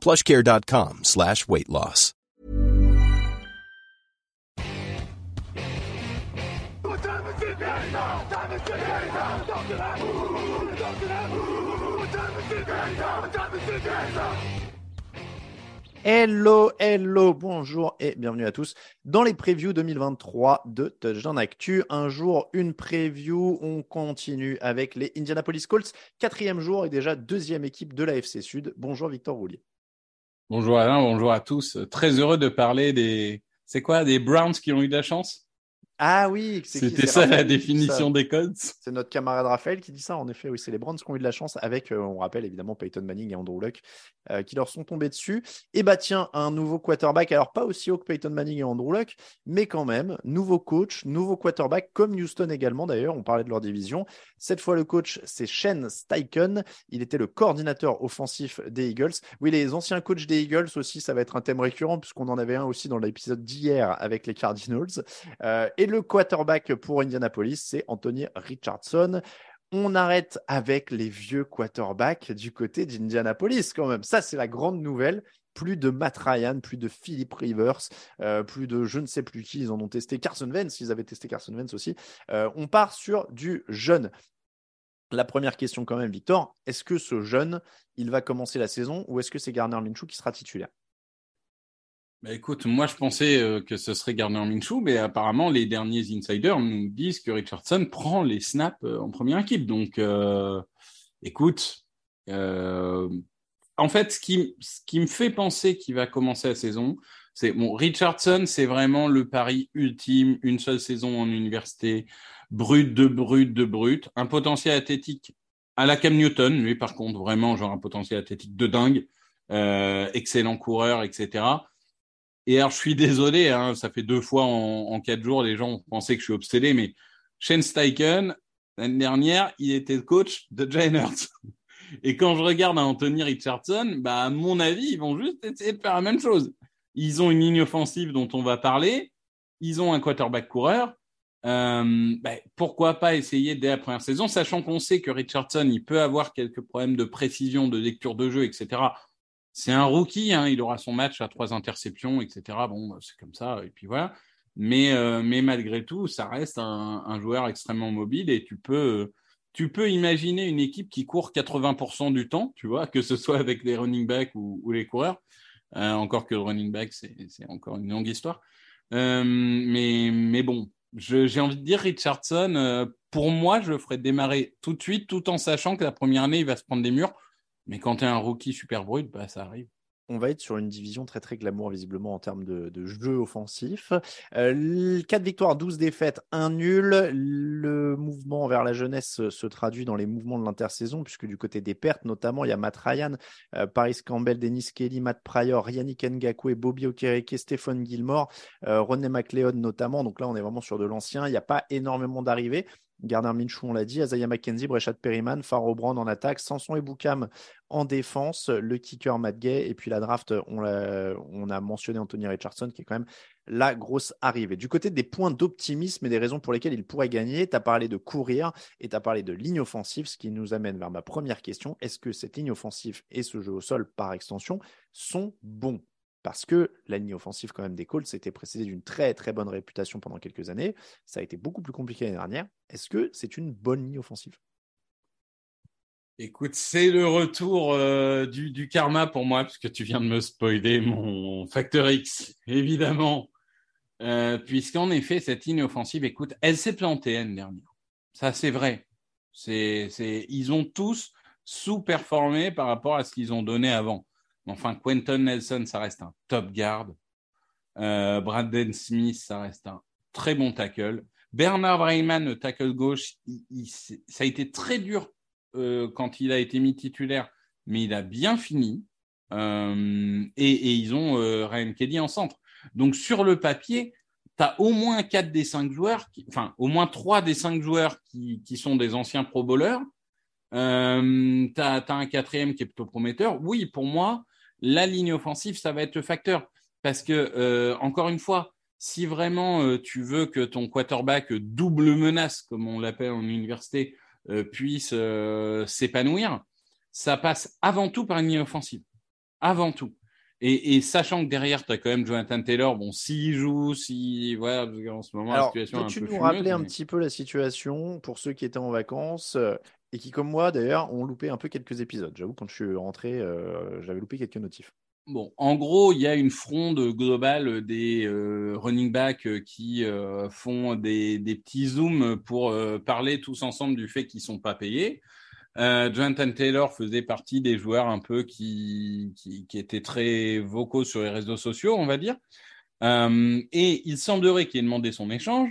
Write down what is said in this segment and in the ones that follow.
plushcare.com slash weight loss. Hello, hello, bonjour et bienvenue à tous dans les previews 2023 de Touchdown Actu. Un jour, une preview. On continue avec les Indianapolis Colts. Quatrième jour et déjà deuxième équipe de la FC Sud. Bonjour Victor Roulier. Bonjour Alain, bonjour à tous. Très heureux de parler des. C'est quoi Des Browns qui ont eu de la chance? Ah oui, C'était ça la Raphaël définition ça. des codes C'est notre camarade Raphaël qui dit ça. En effet, oui, c'est les Browns qui ont eu de la chance avec, euh, on rappelle évidemment, Peyton Manning et Andrew Luck euh, qui leur sont tombés dessus. Et bah tiens, un nouveau quarterback. Alors pas aussi haut que Peyton Manning et Andrew Luck, mais quand même, nouveau coach, nouveau quarterback, comme Houston également d'ailleurs. On parlait de leur division. Cette fois, le coach, c'est Shane Steichen. Il était le coordinateur offensif des Eagles. Oui, les anciens coachs des Eagles aussi, ça va être un thème récurrent puisqu'on en avait un aussi dans l'épisode d'hier avec les Cardinals. Euh, et le quarterback pour Indianapolis, c'est Anthony Richardson. On arrête avec les vieux quarterbacks du côté d'Indianapolis quand même. Ça, c'est la grande nouvelle. Plus de Matt Ryan, plus de Philip Rivers, euh, plus de je ne sais plus qui. Ils en ont testé Carson Wentz. Ils avaient testé Carson Wentz aussi. Euh, on part sur du jeune. La première question quand même, Victor. Est-ce que ce jeune, il va commencer la saison ou est-ce que c'est Garner Minshew qui sera titulaire? Bah écoute, moi je pensais euh, que ce serait Gardner Minshew, mais apparemment les derniers insiders nous disent que Richardson prend les snaps euh, en première équipe. Donc, euh, écoute, euh, en fait, ce qui, ce qui me fait penser qu'il va commencer la saison, c'est bon, Richardson, c'est vraiment le pari ultime, une seule saison en université, brut de brut de brut, un potentiel athlétique à la Cam Newton, lui par contre, vraiment genre un potentiel athlétique de dingue, excellent coureur, etc. Et alors, je suis désolé, hein, ça fait deux fois en, quatre jours, les gens pensé que je suis obsédé, mais Shane Steichen, l'année dernière, il était coach de Hurts. Et quand je regarde Anthony Richardson, bah, à mon avis, ils vont juste essayer de faire la même chose. Ils ont une ligne offensive dont on va parler. Ils ont un quarterback coureur. Euh, bah, pourquoi pas essayer dès la première saison, sachant qu'on sait que Richardson, il peut avoir quelques problèmes de précision, de lecture de jeu, etc. C'est un rookie, hein, il aura son match à trois interceptions, etc. Bon, c'est comme ça, et puis voilà. Mais, euh, malgré tout, ça reste un, joueur extrêmement mobile et tu peux, imaginer une équipe qui court 80% du temps, tu vois, que ce soit avec les running backs ou, les coureurs. Euh, encore que le running back, c'est encore une longue histoire. Euh, mais, bon, j'ai envie de dire Richardson, pour moi, je le ferais démarrer tout de suite, tout en sachant que la première année, il va se prendre des murs. Mais quand tu es un rookie super brut, bah, ça arrive. on va être sur une division très très glamour visiblement en termes de, jeu offensif. Euh, 4 victoires, 12 défaites, 1 nul. Le mouvement vers la jeunesse se, traduit dans les mouvements de l'intersaison, puisque du côté des pertes, notamment, il y a Matt Ryan, euh, Paris Campbell, Dennis Kelly, Matt Pryor, Yannick Ngakwe, Bobby Okereke, Stéphane Gilmore, euh, René McLeod notamment. Donc là, on est vraiment sur de l'ancien. Il n'y a pas énormément d'arrivées. Gardner Minshew, on l'a dit, Azaya McKenzie, Brechat Perryman, Faro Brand en attaque, Sanson et Boukam en défense, le kicker Matt Gay, et puis la draft, on, l'a- on a mentionné Anthony Richardson, qui est quand même la grosse arrivée. Du côté des points d'optimisme et des raisons pour lesquelles il pourrait gagner, tu as parlé de courir et tu as parlé de ligne offensive, ce qui nous amène vers ma première question. Est-ce que cette ligne offensive et ce jeu au sol par extension sont bons? Parce que la ligne offensive quand même des Colts s'était précédée d'une très très bonne réputation pendant quelques années. Ça a été beaucoup plus compliqué l'année dernière. Est-ce que c'est une bonne ligne offensive? Écoute, c'est le retour euh, du, karma pour moi, puisque tu viens de me spoiler mon facteur X, évidemment. Euh, Puisqu'en effet, cette ligne offensive, écoute, elle s'est plantée l'année dernière. Ça, c'est vrai. Ils ont tous sous-performé par rapport à ce qu'ils ont donné avant. Enfin, Quentin Nelson, ça reste un top guard. Euh, Brandon Smith, ça reste un très bon tackle. Bernard Rayman, le tackle gauche, ça a été très dur euh, quand il a été mis titulaire, mais il a bien fini. Euh, et, ils ont euh, Ryan Kelly en centre. Donc sur le papier, tu as au moins quatre des cinq joueurs, qui, enfin au moins trois des cinq joueurs qui, sont des anciens pro bowlers. Tu as, un quatrième qui est plutôt prometteur. Oui, pour moi, la ligne offensive, ça va être le facteur. Parce que, euh, encore une fois, si vraiment euh, tu veux que ton quarterback double menace, comme on l'appelle en université, euh, puisse s'épanouir, ça passe avant tout par une ligne offensive. Avant tout. Et, et sachant que derrière, tu as quand même Jonathan Taylor, bon, s'il joue, si. Voilà, en ce moment, Alors, la situation est un tu peu nous fumeuse, rappeler mais- un petit peu la situation pour ceux qui étaient en vacances et qui, comme moi d'ailleurs, ont loupé un peu quelques épisodes. J'avoue, quand je suis rentré, euh, j'avais loupé quelques notifs. Bon, en gros, il y a une fronde globale des euh, running backs euh, qui font des, petits zooms pour parler tous ensemble du fait qu'ils sont pas payés. Euh, Jonathan Taylor faisait partie des joueurs un peu qui, qui, étaient très vocaux sur les réseaux sociaux, on va dire. Et il semblerait qu'il ait demandé son échange.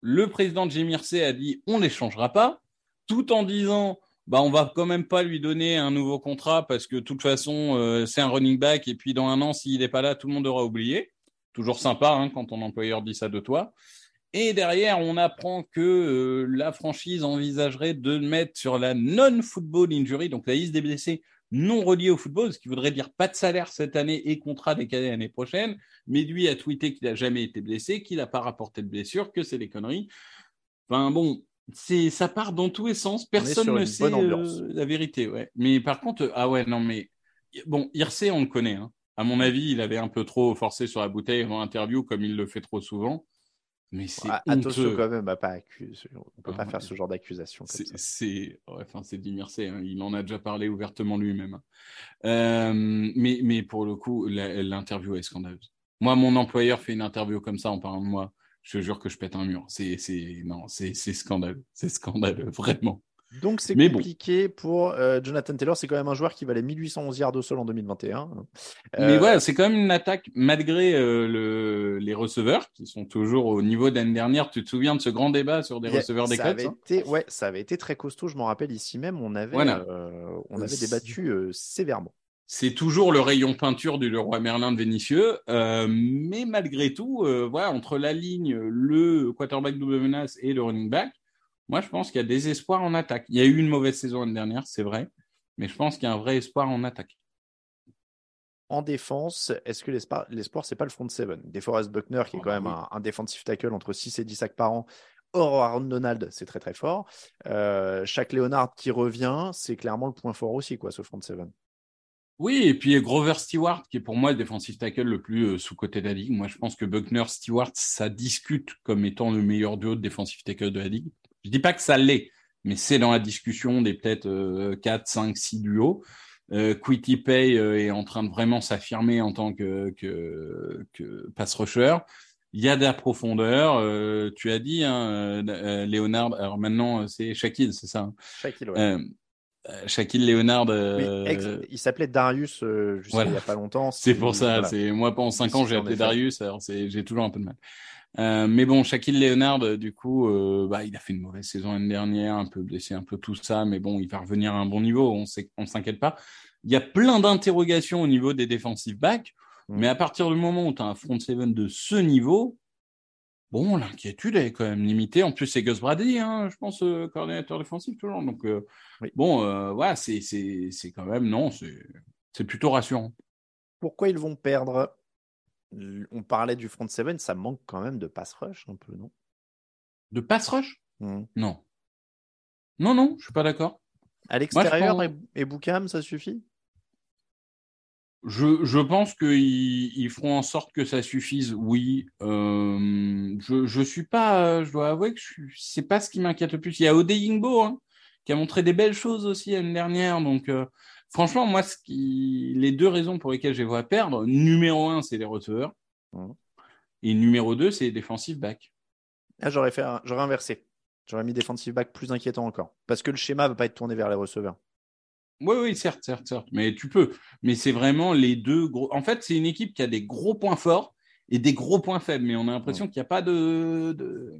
Le président de Gémircé a dit on l'échangera pas, tout en disant bah on va quand même pas lui donner un nouveau contrat parce que de toute façon euh, c'est un running back et puis dans un an s'il n'est pas là tout le monde aura oublié. Toujours sympa hein, quand ton employeur dit ça de toi. Et derrière on apprend que euh, la franchise envisagerait de le mettre sur la non-football injury, donc la liste des blessés non reliés au football, ce qui voudrait dire pas de salaire cette année et contrat décalé l'année prochaine. Mais lui a tweeté qu'il n'a jamais été blessé, qu'il n'a pas rapporté de blessure, que c'est des conneries. Enfin bon, c'est ça part dans tous les sens. Personne ne sait euh, la vérité. Ouais. Mais par contre, euh, ah ouais, non mais bon, Irsay, on le connaît. Hein. À mon avis, il avait un peu trop forcé sur la bouteille avant l'interview, comme il le fait trop souvent. Mais c'est Ah, Attention quand même à pas accuser. On peut Ah pas ouais. faire ce genre d'accusation. C'est, ouais, enfin, c'est Mircea, hein. il en a déjà parlé ouvertement lui-même. Euh, mais, mais pour le coup, l'interview est scandaleuse. Moi, mon employeur fait une interview comme ça en parlant de moi. Je jure que je pète un mur. C'est, c'est, non, c'est, c'est scandaleux. C'est scandaleux, vraiment. Donc c'est Mais bon. compliqué pour euh, Jonathan Taylor. C'est quand même un joueur qui valait 1811 yards au sol en 2021. Mais Euh, voilà, c'est quand même une attaque, malgré euh, le, les receveurs, qui sont toujours au niveau d'année dernière. Tu te souviens de ce grand débat sur des receveurs des Colts hein été, ouais, ça avait été très costaud. Je m'en rappelle ici même, on avait, Voilà. on avait débattu sévèrement. C'est toujours le rayon peinture du Leroy Merlin de Vénitieux, euh, mais malgré tout, euh, voilà, entre la ligne, le quarterback double menace et le running back, moi je pense qu'il y a des espoirs en attaque. Il y a eu une mauvaise saison l'année dernière, c'est vrai, mais je pense qu'il y a un vrai espoir en attaque. En défense, est-ce que l'espoir, l'espoir c'est pas le front seven? DeForest Buckner, qui est quand bah même un, un defensive tackle entre 6 et 10 sacs par an. Or, Aaron Donald, c'est très très fort. Euh, Shaq Leonard qui revient, c'est clairement le point fort aussi, quoi, ce front seven. Oui, et puis Grover Stewart, qui est pour moi le defensive tackle le plus euh, sous-coté de la ligue. Moi, je pense que Buckner, Stewart, ça discute comme étant le meilleur duo de defensive tackle de la ligue. Je dis pas que ça l'est, mais c'est dans la discussion des peut-être euh, 4, 5, 6 duos. Euh, Quitty Pay euh, est en train de vraiment s'affirmer en tant que, que, que pass rusher. Il y a de la profondeur. euh, tu as dit, hein, euh, euh, Leonard. Alors maintenant, c'est Shaquille, c'est ça. hein? Shaquille, ouais. Euh, Shaquille Leonard. Oui, euh, ex- il s'appelait Darius euh, jusqu'à voilà. il y a pas longtemps. c'est pour ça. voilà. C'est moi pendant cinq ans Si, j'ai appelé. Darius. Alors j'ai toujours un peu de mal. Euh, mais bon, Shaquille Leonard, du coup, bah, il a fait une mauvaise saison l'année dernière, un peu blessé, un peu tout ça, mais bon, il va revenir à un bon niveau. On sait, on s'inquiète pas. Il y a plein d'interrogations au niveau des defensive backs, Mm. mais à partir du moment où tu as un front seven de ce niveau, bon, l'inquiétude est quand même limitée. En plus, c'est Gus Bradley, hein, je pense, euh, coordinateur défensif toujours. Donc euh, Oui. bon, euh, voilà, c'est c'est c'est quand même non, c'est c'est plutôt rassurant. Pourquoi ils vont perdre? On parlait du front seven, ça manque quand même de pass rush un peu, non? De pass rush? Hmm. Non. Non, non, je suis pas d'accord. À l'extérieur pense- et, et Boukham, ça suffit? Je, je pense qu'ils ils feront en sorte que ça suffise, oui. Euh, je, je suis pas, je dois avouer que je suis, c'est pas ce qui m'inquiète le plus. Il y a Odeyingbo, hein, qui a montré des belles choses aussi l'année dernière. Donc, euh, franchement, moi, ce qui... les deux raisons pour lesquelles je les vois perdre, numéro un, c'est les receveurs. Mhm. Et numéro deux, c'est les defensive back. Ah, j'aurais fait, un- j'aurais inversé. J'aurais mis defensive back plus inquiétant encore. Parce que le schéma va pas être tourné vers les receveurs. Oui, oui, certes, certes, certes. Mais tu peux. Mais c'est vraiment les deux gros. En fait, c'est une équipe qui a des gros points forts et des gros points faibles. Mais on a l'impression qu'il n'y a pas de. de...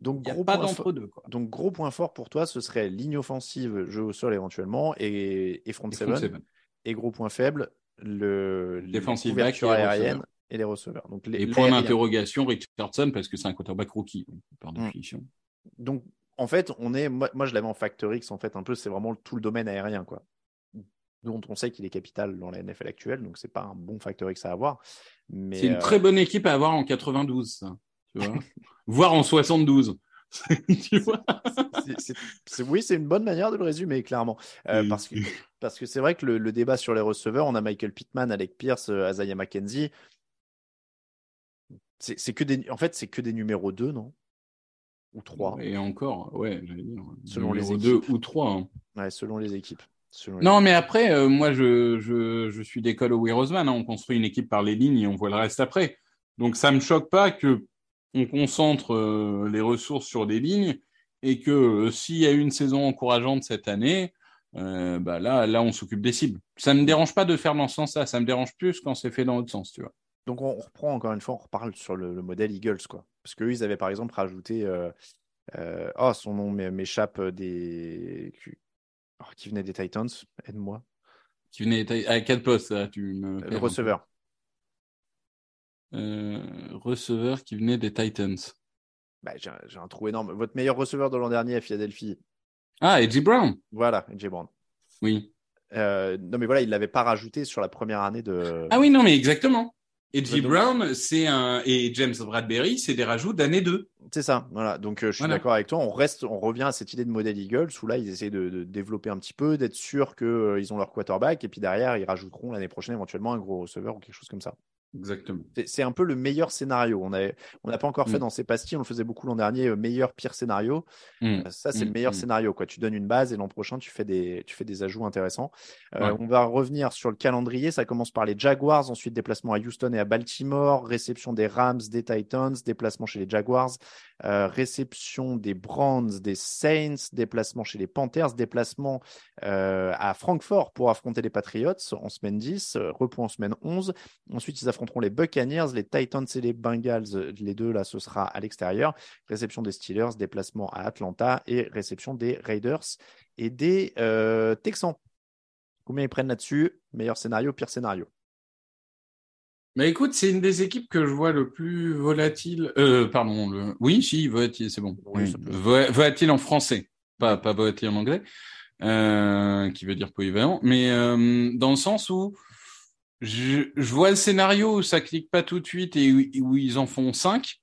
Donc, gros pas point d'entre fort- deux. Quoi. Donc, gros point fort pour toi, ce serait ligne offensive, jeu au sol éventuellement, et, et front Et front seven. seven. Et gros point faible, le Defensive la back et aérienne et les receveurs. Donc, les, Et point d'interrogation, Richardson, parce que c'est un quarterback rookie, par Mm. définition. Donc, en fait, on est, moi, moi, je l'avais en Factor X, en fait, un peu, c'est vraiment tout le domaine aérien, quoi. Dont on sait qu'il est capital dans la NFL actuelle, donc c'est pas un bon Factor X à avoir. Mais C'est une euh, très bonne équipe à avoir en 92, ça. Tu vois Voire en 72. tu vois oui, c'est une bonne manière de le résumer, clairement. Euh, parce que parce que c'est vrai que le, le débat sur les receveurs, on a Michael Pittman, Alec Pierce, euh, Isaiah McKenzie. C'est que des, en fait, c'est que des numéros 2, non? Ou 3, Et encore, ouais, j'allais dire. Selon les numéro deux équipes. ou 3. ouais, selon les équipes. Non, mais après, euh, moi, je, je, je suis d'école au Roseman. Hein, on construit une équipe par les lignes et on voit le reste après. Donc, ça me choque pas que on concentre euh, les ressources sur des lignes et que euh, s'il y a eu une saison encourageante cette année, euh, bah là, là, on s'occupe des cibles. Ça me dérange pas de faire dans ce sens-là. Ça me dérange plus quand c'est fait dans l'autre sens, tu vois. Donc on, reprend encore une fois, on reparle sur le, le modèle Eagles, quoi. Parce qu'eux, ils avaient par exemple rajouté. euh, euh, oh, son nom m'é- m'échappe des. Qui- oh, qui venait des Titans, aide-moi. Qui venait à quel poste là Tu me perds Le receveur. Euh, receveur qui venait des Titans. Bah, j'ai un- trou énorme. Votre meilleur receveur de l'an dernier à Philadelphie. Ah, Edgy Brown. Voilà, AJ Brown. Oui. Euh, non, mais voilà, il ne l'avait pas rajouté sur la première année de. Ah oui, non, mais exactement. Edgy Donc- Brown, c'est un et James Bradbury, c'est des rajouts d'année 2. C'est ça, voilà. Donc euh, je suis Voilà. d'accord avec toi. On reste, on revient à cette idée de modèle Eagles où là ils essaient de, de développer un petit peu, d'être sûr qu'ils ont leur quarterback et puis derrière ils rajouteront l'année prochaine éventuellement un gros receveur ou quelque chose comme ça. Exactement. C'est- un peu le meilleur scénario. On n'a on pas encore fait Mm. dans ces pastilles, on le faisait beaucoup l'an dernier, euh, meilleur, pire scénario. Mm. Euh, Ça, c'est le meilleur mm. scénario. Quoi. Tu donnes une base et l'an prochain, tu fais des, tu fais des ajouts intéressants. Euh, Ouais. On va revenir sur le calendrier. Ça commence par les Jaguars, ensuite déplacement à Houston et à Baltimore, réception des Rams, des Titans, déplacement chez les Jaguars, euh, réception des Browns, des Saints, déplacement chez les Panthers, déplacement à Francfort pour affronter les Patriots en semaine 10, euh, repos en semaine 11. Ensuite, ils affronteront les Buccaneers, les Titans et les Bengals. Les deux, là, ce sera à l'extérieur. Réception des Steelers, déplacement à Atlanta et réception des Raiders et des euh, Texans. Combien ils prennent là-dessus? Meilleur scénario, pire scénario Mais écoute, c'est une des équipes que je vois le plus volatile. Euh, pardon. Le... Oui, si, volatile, c'est bon. Oui, Volatile en français, pas, pas volatile en anglais, euh, qui veut dire polyvalent. Mais euh, dans le sens où je, je vois le scénario où ça clique pas tout de suite et où, où ils en font cinq.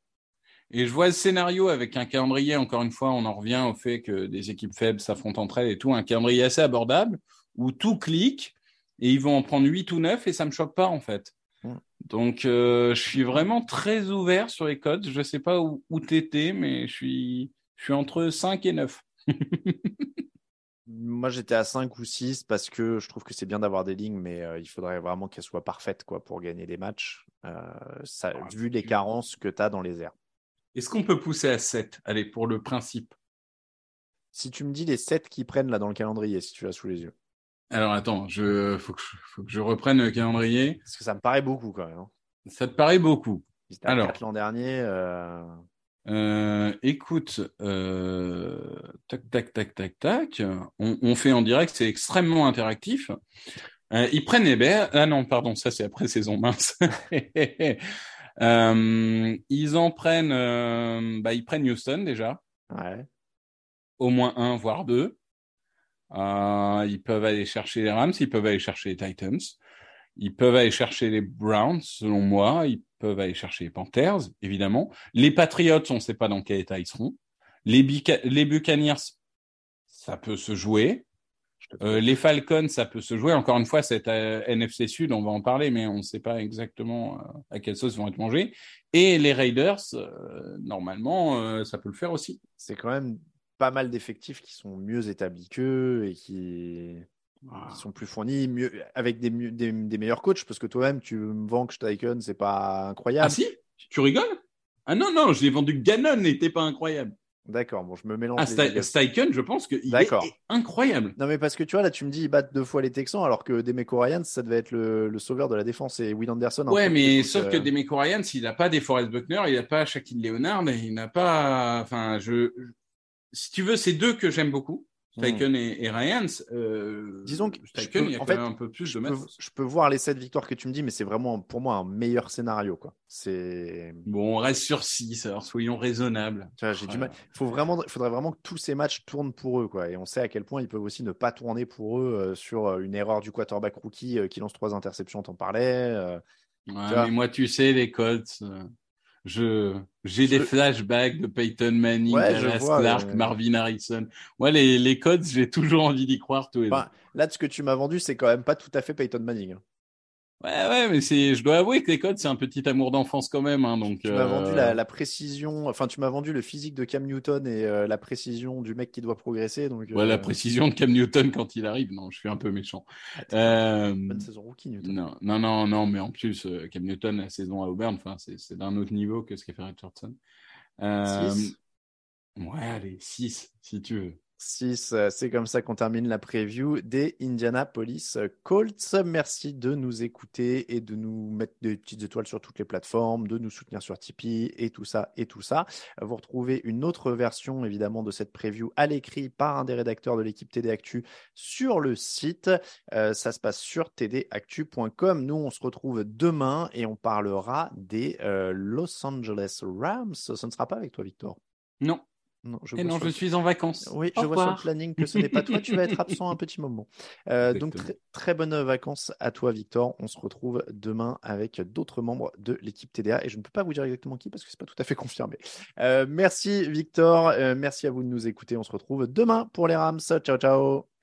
Et je vois le scénario avec un calendrier, encore une fois, on en revient au fait que des équipes faibles s'affrontent entre elles et tout, un calendrier assez abordable où tout clique et ils vont en prendre huit ou neuf et ça me choque pas en fait. Mm. Donc euh, je suis vraiment très ouvert sur les codes. Je sais pas où, où t'étais, mais je suis, je suis entre 5 et 9. Moi, j'étais à 5 ou 6 parce que je trouve que c'est bien d'avoir des lignes, mais euh, il faudrait vraiment qu'elles soient parfaites quoi, pour gagner des matchs, euh, ça, Ah, vu les carences que tu as dans les airs. Est-ce qu'on peut pousser à 7 Allez, pour le principe. Si tu me dis les 7 qui prennent là dans le calendrier, si tu l'as sous les yeux, Alors attends, je faut que je, faut que je reprenne le calendrier. parce que ça me paraît beaucoup quand même. hein. Ça te paraît beaucoup Alors. 4 l'an dernier. euh, Euh, écoute, euh, tac, tac, tac, tac, tac. On, on fait en direct, c'est extrêmement interactif. Euh, ils prennent Bears. Ah non, pardon, ça c'est après saison mince. Ils en prennent, bah, ils prennent Houston déjà, Ouais. au moins un, voire deux. Ils peuvent aller chercher les Rams, ils peuvent aller chercher les Titans, ils peuvent aller chercher les Browns, selon moi, ils peuvent aller chercher les Panthers, évidemment. Les Patriots, on ne sait pas dans quel état ils seront. Les, Buccaneers, ça peut se jouer. Euh, les Falcons, ça peut se jouer. Encore une fois, cette euh, NFC Sud, on va en parler, mais on ne sait pas exactement euh, à quelle sauce ils vont être mangés. Et les Raiders, normalement, ça peut le faire aussi. C'est quand même pas mal d'effectifs qui sont mieux établis qu'eux et qui, Ah. qui sont plus fournis, mieux, avec des, mieux- des, des meilleurs coachs, parce que toi-même, tu me vends que Steichen, c'est pas incroyable. Ah si? Tu rigoles? Ah non, non, je l'ai vendu Ganon n'était pas incroyable. D'accord, bon, je me mélange. Ah. Steichen, je pense qu'il est incroyable. Non, mais parce que tu vois, là, tu me dis, ils battent deux fois les Texans, alors que Demeco Ryans, ça devait être le, le sauveur de la défense et Will Anderson. Ouais, mais sauf donc, que euh, Demeco Ryans, il n'a pas des Forrest Buckner, il n'a pas Shaquille Leonard, il n'a pas. Enfin, je. Si tu veux, c'est deux que j'aime beaucoup, Steichen et, et Ryans. Euh... Disons que je Steichen, peux- il y a en quand fait, même un peu plus de masse. je peux voir les sept victoires que tu me dis, mais c'est vraiment pour moi un meilleur scénario, quoi. Bon, on reste sur 6, alors soyons raisonnables. Tu vois, j'ai du mal. Faut vraiment, il faudrait vraiment que tous ces matchs tournent pour eux, quoi. Et on sait à quel point ils peuvent aussi ne pas tourner pour eux euh, sur euh, une erreur du quarterback rookie euh, qui lance trois interceptions, t'en parlais. euh. Ouais, Tu vois. mais moi, tu sais, les Colts, euh, je j'ai des flashbacks de Peyton Manning, Ouais, Dallas vois, Clark, euh. Marvin Harrison. Moi, les, les Colts, j'ai toujours envie d'y croire tous les Enfin, là, ce que tu m'as vendu, c'est quand même pas tout à fait Peyton Manning. hein. Ouais, ouais, mais c'est, je dois avouer que les Colts, c'est un petit amour d'enfance quand même. Hein, donc, Tu m'as euh, vendu la, la précision, enfin, tu m'as vendu le physique de Cam Newton et euh, la précision du mec qui doit progresser. Donc, ouais, la euh, précision de Cam Newton quand il arrive. Non, je suis un peu méchant. ah, Euh, Bonne saison rookie, Newton. non, non, non, non, mais en plus, euh, Cam Newton, la saison à Auburn, enfin, c'est, c'est d'un autre niveau que ce qu'a fait Richardson. Euh, Six. ouais, allez, 6, si tu veux. 6, c'est comme ça qu'on termine la preview des Indianapolis Colts. Merci de nous écouter et de nous mettre des petites étoiles sur toutes les plateformes, de nous soutenir sur Tipeee et tout ça et tout ça. Vous retrouvez une autre version évidemment de cette preview à l'écrit par un des rédacteurs de l'équipe TD Actu sur le site. Euh, ça se passe sur tdactu.com. Nous, on se retrouve demain et on parlera des euh, Los Angeles Rams. Ce ne sera pas avec toi, Victor? Non, Non, je et vois non, sur je le- suis en vacances. oui, Au je vois sur le planning que ce n'est pas toi. Tu vas être absent un petit moment. Euh, donc, très, bonnes vacances à toi, Victor. On se retrouve demain avec d'autres membres de l'équipe TDA. Et je ne peux pas vous dire exactement qui parce que c'est pas tout à fait confirmé. Euh, merci, Victor. Euh, merci à vous de nous écouter. On se retrouve demain pour les Rams. Ciao, ciao.